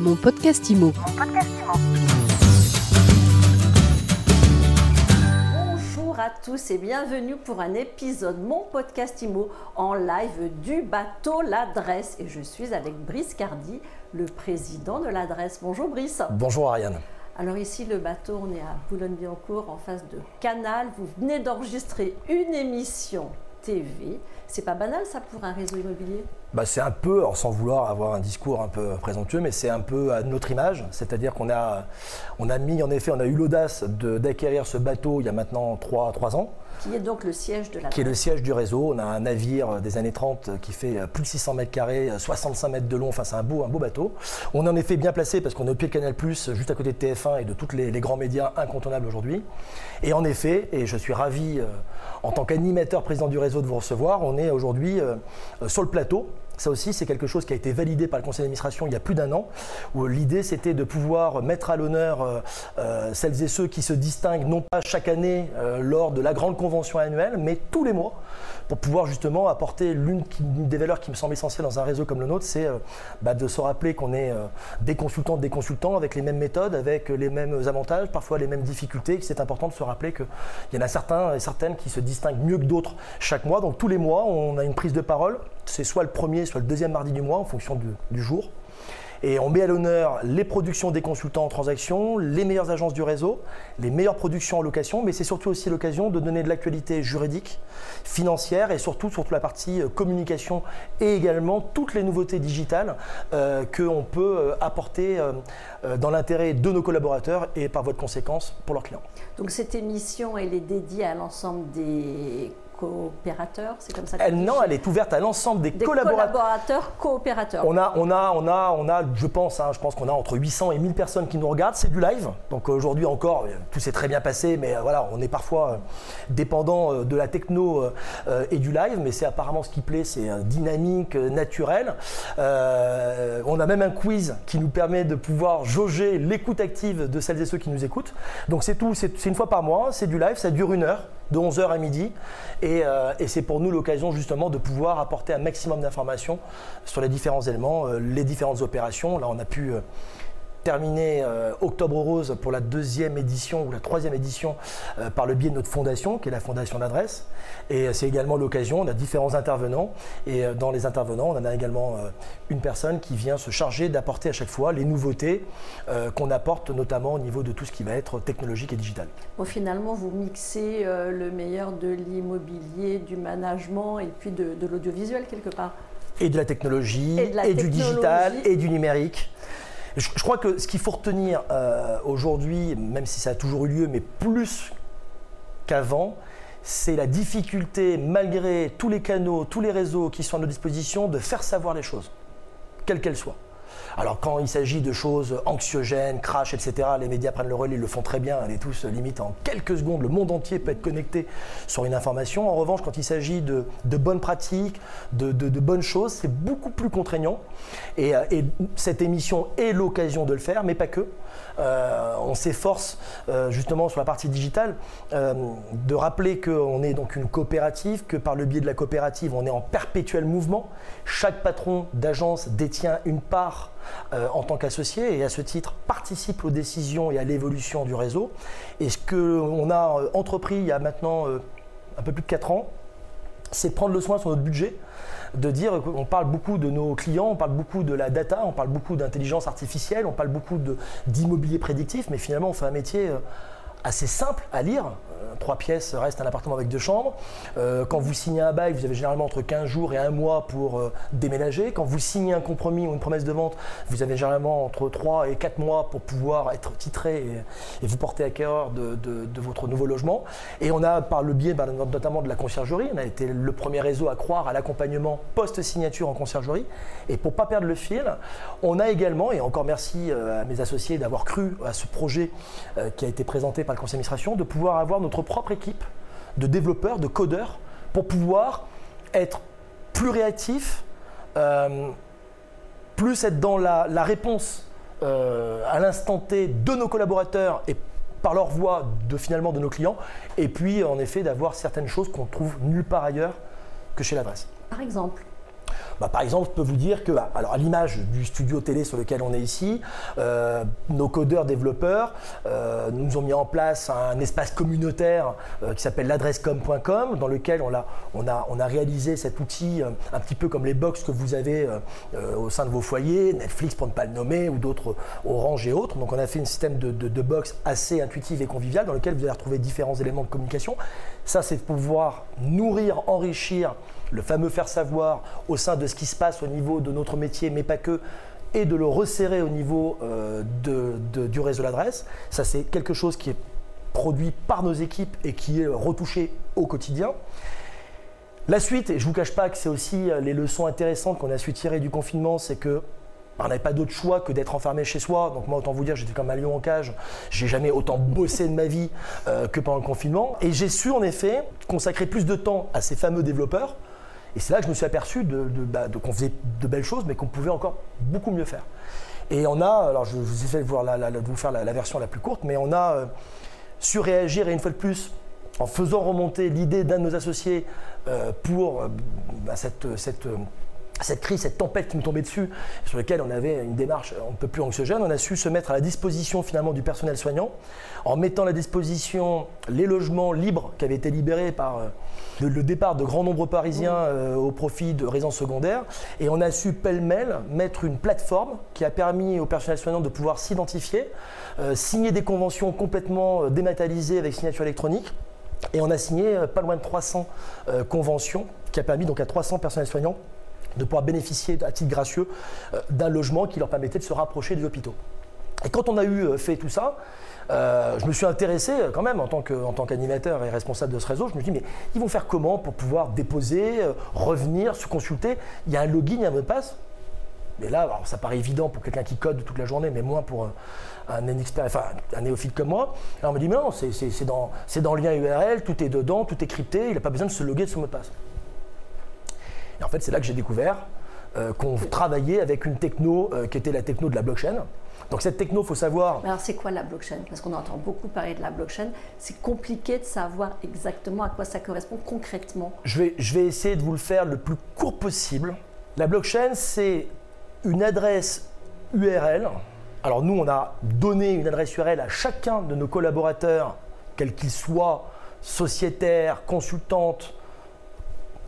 Mon podcast IMO. Bonjour à tous et bienvenue pour un épisode Mon podcast IMO en live du bateau L'Adresse. Et je suis avec Brice Cardi, le président de l'Adresse. Bonjour Brice. Bonjour Ariane. Alors ici, le bateau, on est à Boulogne-Billancourt en face de Canal. Vous venez d'enregistrer une émission TV. C'est pas banal ça pour un réseau immobilier? Bah, C'est un peu, sans vouloir avoir un discours un peu présomptueux, mais c'est un peu à notre image. C'est-à-dire qu'on a, on a mis, en effet, on a eu l'audace d'acquérir ce bateau il y a maintenant 3, 3 ans. Qui est donc le siège de la Qui est le siège du réseau. On a un navire des années 30 qui fait plus de 600 mètres carrés, 65 mètres de long. Enfin, c'est un beau, un beau bateau. On est en effet bien placé parce qu'on est au pied de Canal, juste à côté de TF1 et de tous les, les, grands médias incontournables aujourd'hui. Et en effet, et je suis ravi euh, en tant qu'animateur président du réseau de vous recevoir, on est aujourd'hui euh, sur le plateau ça aussi, c'est quelque chose qui a été validé par le conseil d'administration il y a plus d'un an, où l'idée c'était de pouvoir mettre à l'honneur euh, euh, celles et ceux qui se distinguent non pas chaque année euh, lors de la grande convention annuelle, mais tous les mois, pour pouvoir justement apporter l'une des valeurs qui me semble essentielle dans un réseau comme le nôtre, c'est bah, de se rappeler qu'on est des consultants, des consultants avec les mêmes méthodes, avec les mêmes avantages, parfois les mêmes difficultés, que c'est important de se rappeler qu'il y en a certains et certaines qui se distinguent mieux que d'autres chaque mois. Donc tous les mois, on a une prise de parole c'est soit le premier, soit le deuxième mardi du mois en fonction du, jour. Et on met à l'honneur les productions des consultants en transaction, les meilleures agences du réseau, les meilleures productions en location, mais c'est surtout aussi l'occasion de donner de l'actualité juridique, financière et surtout surtout la partie euh, communication et également toutes les nouveautés digitales euh, qu'on peut euh, apporter dans l'intérêt de nos collaborateurs et par votre conséquence pour leurs clients. Donc cette émission, elle est dédiée à l'ensemble des coopérateurs, c'est comme ça elle, Non, elle est ouverte à l'ensemble des, collaborateurs. collaborateurs. coopérateurs. On a, on a, on a, on a, je pense, hein, je pense qu'on a entre 800 et 1000 personnes qui nous regardent. C'est du live, donc aujourd'hui encore, tout s'est très bien passé, mais euh, voilà, on est parfois euh, dépendant euh, de la techno et du live, mais c'est apparemment ce qui plaît, c'est dynamique, naturel. on a même un quiz qui nous permet de pouvoir jauger l'écoute active de celles et ceux qui nous écoutent. Donc c'est tout, c'est une fois par mois, c'est du live, ça dure une heure de 11h à midi. Euh, et, c'est pour nous l'occasion justement de pouvoir apporter un maximum d'informations sur les différents éléments, euh, les différentes opérations. Là, on a pu euh, terminé euh, Octobre Rose pour la deuxième édition ou la troisième édition euh, par le biais de notre fondation, qui est la fondation d'adresse. Et euh, c'est également l'occasion, on a différents intervenants. Et dans les intervenants, on en a également une personne qui vient se charger d'apporter à chaque fois les nouveautés qu'on apporte, notamment au niveau de tout ce qui va être technologique et digital. Bon, finalement, vous mixez le meilleur de l'immobilier, du management et puis de, l'audiovisuel quelque part. Et de la technologie, et, du digital, et du numérique. Je, crois que ce qu'il faut retenir euh, aujourd'hui, même si ça a toujours eu lieu, mais plus qu'avant, c'est la difficulté, malgré tous les canaux, tous les réseaux qui sont à nos dispositions, de faire savoir les choses, quelles qu'elles soient. Alors quand il s'agit de choses anxiogènes, crash, etc., les médias prennent le relais, ils le font très bien, est tous limite en quelques secondes, le monde entier peut être connecté sur une information. En revanche, quand il s'agit de, bonnes pratiques, de, bonnes choses, c'est beaucoup plus contraignant. Et, euh, et cette émission est l'occasion de le faire, mais pas que. Euh, on s'efforce euh, justement sur la partie digitale euh, de rappeler qu'on est donc une coopérative, que par le biais de la coopérative, on est en perpétuel mouvement. Chaque patron d'agence détient une part en tant qu'associé et à ce titre participe aux décisions et à l'évolution du réseau. Et ce qu'on a entrepris il y a maintenant un peu plus de 4 ans, c'est prendre le soin sur notre budget de dire qu'on parle beaucoup de nos clients, on parle beaucoup de la data, on parle beaucoup d'intelligence artificielle, on parle beaucoup d'immobilier prédictif, mais finalement on fait un métier euh, assez simple à lire, trois pièces reste un appartement avec deux chambres. Euh, quand vous signez un bail, vous avez généralement entre 15 jours et un mois pour euh, déménager. Quand vous signez un compromis ou une promesse de vente, vous avez généralement entre 3 et 4 mois pour pouvoir être titré et, vous porter acquéreur de, de, votre nouveau logement. Et on a, par le biais bah, notamment de la conciergerie, on a été le premier réseau à croire à l'accompagnement post-signature en conciergerie. Et pour ne pas perdre le fil, on a également, et encore merci euh, à mes associés d'avoir cru à ce projet qui a été présenté par le conseil d'administration, de pouvoir avoir notre propre équipe de développeurs, de codeurs, pour pouvoir être plus réactif, euh, plus être dans la, réponse euh, à l'instant T de nos collaborateurs et par leur voix de finalement de nos clients, et puis en effet d'avoir certaines choses qu'on trouve nulle part ailleurs que chez l'adresse. Par exemple Bah, par exemple, je peux vous dire que, alors à l'image du studio télé sur lequel on est ici, euh, nos codeurs développeurs euh, nous ont mis en place un espace communautaire qui s'appelle l'adressecom.com, dans lequel on a, réalisé cet outil un petit peu comme les box que vous avez au sein de vos foyers, Netflix pour ne pas le nommer, ou d'autres Orange et autres. Donc on a fait un système de, box assez intuitif et convivial dans lequel vous allez retrouver différents éléments de communication. Ça, c'est pouvoir nourrir, enrichir le fameux faire savoir au sein de ce qui se passe au niveau de notre métier, mais pas que, et de le resserrer au niveau euh, du réseau l'adresse. Ça, c'est quelque chose qui est produit par nos équipes et qui est retouché au quotidien. La suite, et je ne vous cache pas que c'est aussi euh, les leçons intéressantes qu'on a su tirer du confinement, c'est que on n'avait pas d'autre choix que d'être enfermé chez soi. Donc moi, autant vous dire, j'étais comme un lion en cage. J'ai jamais autant bossé de ma vie euh, que pendant le confinement. Et j'ai su en effet consacrer plus de temps à ces fameux développeurs. Et c'est là que je me suis aperçu de, bah, qu'on faisait de belles choses, mais qu'on pouvait encore beaucoup mieux faire. Et on a, alors je vous ai fait voir de vous faire la, version la plus courte, mais on a euh, su réagir et une fois de plus en faisant remonter l'idée d'un de nos associés euh, pour bah, cette, cette cette crise, cette tempête qui nous tombait dessus, sur laquelle on avait une démarche un peu plus anxiogène, on a su se mettre à la disposition finalement du personnel soignant, en mettant à la disposition les logements libres qui avaient été libérés par euh, le, départ de grands nombres parisiens euh, au profit de résidences secondaires, et on a su pêle-mêle mettre une plateforme qui a permis au personnel soignant de pouvoir s'identifier, euh, signer des conventions complètement dématérialisées avec signature électronique, et on a signé pas loin de 300 conventions qui a permis donc à 300 personnels soignants de pouvoir bénéficier à titre gracieux euh, d'un logement qui leur permettait de se rapprocher des hôpitaux. Et quand on a eu euh, fait tout ça, euh, je me suis intéressé quand même en tant qu'animateur et responsable de ce réseau. Je me suis dit, mais ils vont faire comment pour pouvoir déposer, revenir, se consulter? Il y a un login, il y a un mot de passe? Mais là, ça paraît évident pour quelqu'un qui code toute la journée, mais moins pour un, néophyte comme moi. Alors on me dit, mais non, c'est dans, dans le lien URL, tout est dedans, tout est crypté, il n'a pas besoin de se loguer de ce mot de passe. Et en fait, c'est là que j'ai découvert euh, qu'on travaillait avec une techno euh, qui était la techno de la blockchain. Donc cette techno, il faut savoir... Alors c'est quoi la blockchain? Parce qu'on entend beaucoup parler de la blockchain. C'est compliqué de savoir exactement à quoi ça correspond concrètement. Je vais, je vais essayer de vous le faire le plus court possible. La blockchain, c'est une adresse URL. Alors nous, on a donné une adresse URL à chacun de nos collaborateurs, quels qu'ils soient, sociétaires, consultantes,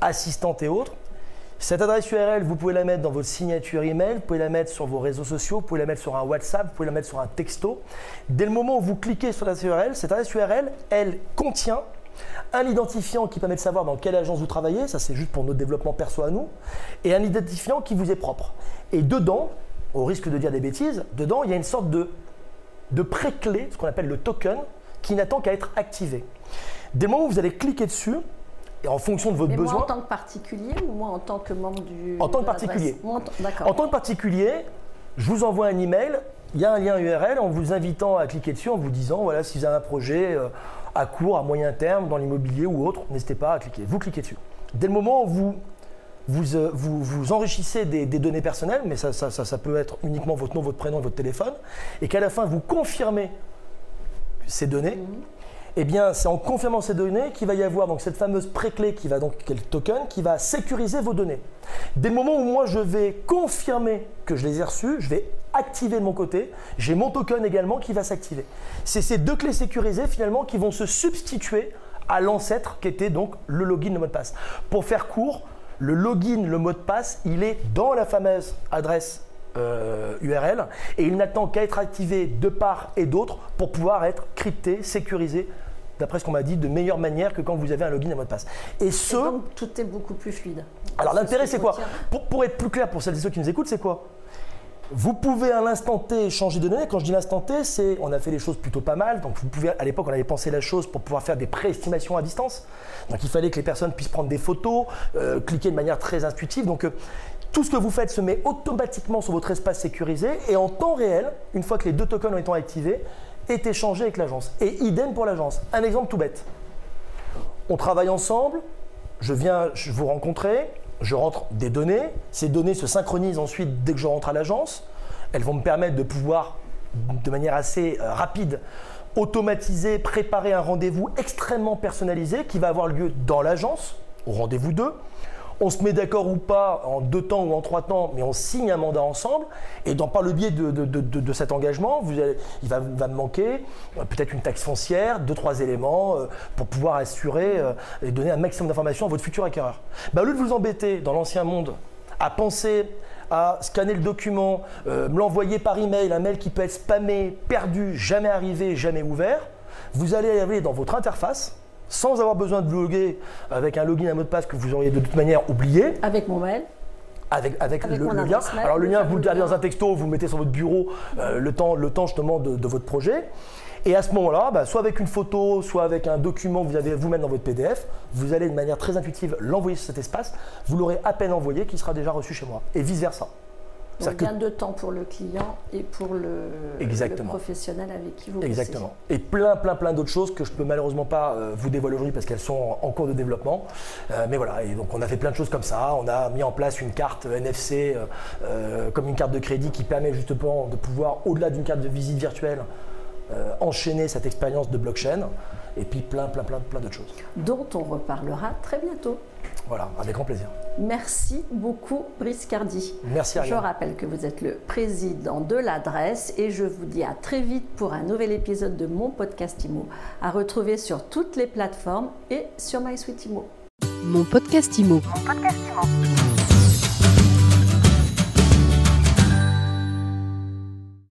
assistantes et autres. Cette adresse URL, vous pouvez la mettre dans votre signature email, vous pouvez la mettre sur vos réseaux sociaux, vous pouvez la mettre sur un WhatsApp, vous pouvez la mettre sur un texto. Dès le moment où vous cliquez sur l'adresse URL, cette adresse URL, elle contient un identifiant qui permet de savoir dans quelle agence vous travaillez, ça c'est juste pour notre développement perso à nous, et un identifiant qui vous est propre. Et dedans, au risque de dire des bêtises, dedans il y a une sorte de, de pré-clé, ce qu'on appelle le token, qui n'attend qu'à être activé. Dès le moment où vous allez cliquer dessus, et en fonction de votre besoin. Moi en tant que particulier ou moi en tant que membre du. En tant que particulier. En, tant que particulier, je vous envoie un email. Il y a un lien URL en vous invitant à cliquer dessus, en vous disant voilà, si vous avez un projet euh, à court, à moyen terme, dans l'immobilier ou autre, n'hésitez pas à cliquer. Vous cliquez dessus. Dès le moment où vous vous, euh, vous, vous, enrichissez des, données personnelles, mais ça, ça, ça, peut être uniquement votre nom, votre prénom et votre téléphone, et qu'à la fin vous confirmez ces données, mhm eh bien, c'est en confirmant ces données qu'il va y avoir donc cette fameuse pré-clé qui va donc, token, qui va sécuriser vos données. Dès le moment où moi je vais confirmer que je les ai reçues, je vais activer de mon côté, j'ai mon token également qui va s'activer. C'est ces deux clés sécurisées finalement qui vont se substituer à l'ancêtre qui était donc le login, le mot de passe. Pour faire court, le login, le mot de passe, il est dans la fameuse adresse URL euh, et il n'attend qu'à être activé de part et d'autre pour pouvoir être crypté, sécurisé d'après ce qu'on m'a dit, de meilleure manière que quand vous avez un login et un mot de passe. Et ce. donc, tout est beaucoup plus fluide. Alors l'intérêt, c'est quoi pour, pour, être plus clair pour celles et ceux qui nous écoutent, c'est quoi vous pouvez à l'instant T changer de données. Quand je dis l'instant T, c'est on a fait les choses plutôt pas mal. Donc vous pouvez, à l'époque, on avait pensé la chose pour pouvoir faire des préestimations à distance. Donc il fallait que les personnes puissent prendre des photos, euh, cliquer de manière très intuitive. Donc euh, tout ce que vous faites se met automatiquement sur votre espace sécurisé et en temps réel, une fois que les deux tokens ont été activés, est échangé avec l'agence. Et idem pour l'agence. Un exemple tout bête. On travaille ensemble, je viens vous rencontrer, je rentre des données, ces données se synchronisent ensuite dès que je rentre à l'agence, elles vont me permettre de pouvoir, de manière assez euh, rapide, automatiser, préparer un rendez-vous extrêmement personnalisé qui va avoir lieu dans l'agence, au rendez-vous 2. On se met d'accord ou pas en deux temps ou en trois temps, mais on signe un mandat ensemble. Et par le biais de, cet engagement, il va, me manquer euh, peut-être une taxe foncière, deux, trois éléments euh, pour pouvoir assurer et donner un maximum d'informations à votre futur acquéreur. Bah, au lieu de vous embêter dans l'ancien monde à penser à scanner le document, me l'envoyer par email, un mail qui peut être spammé, perdu, jamais arrivé, jamais ouvert, vous allez aller dans votre interface sans avoir besoin de loguer avec un login, un mot de passe que vous auriez de toute manière oublié. Avec mon mail avec, avec, le, lien. Alors le lien, vous le gardez dans un texto, vous le mettez sur votre bureau euh, le, temps, le temps justement de, votre projet. Et à ce moment-là, bah, soit avec une photo, soit avec un document que vous avez vous-même dans votre PDF, vous allez de manière très intuitive l'envoyer sur cet espace. Vous l'aurez à peine envoyé, qui sera déjà reçu chez moi. Et vice-versa. Donc gain de temps pour le client et pour le, professionnel avec qui vous Exactement. Et plein, plein, plein d'autres choses que je ne peux malheureusement pas euh, vous dévoiler aujourd'hui parce qu'elles sont en, cours de développement. Euh, mais voilà, et donc on a fait plein de choses comme ça. On a mis en place une carte NFC euh, comme une carte de crédit qui permet justement de pouvoir, au-delà d'une carte de visite virtuelle, enchaîner cette expérience de blockchain et puis plein, plein, plein, plein d'autres choses. Dont on reparlera très bientôt. Voilà, avec grand plaisir. Merci beaucoup, Brice Cardi. Merci, Je rappelle que vous êtes le président de l'adresse et je vous dis à très vite pour un nouvel épisode de mon podcast IMO, à retrouver sur toutes les plateformes et sur MySuite IMO. Mon podcast IMO. Mon podcast IMO.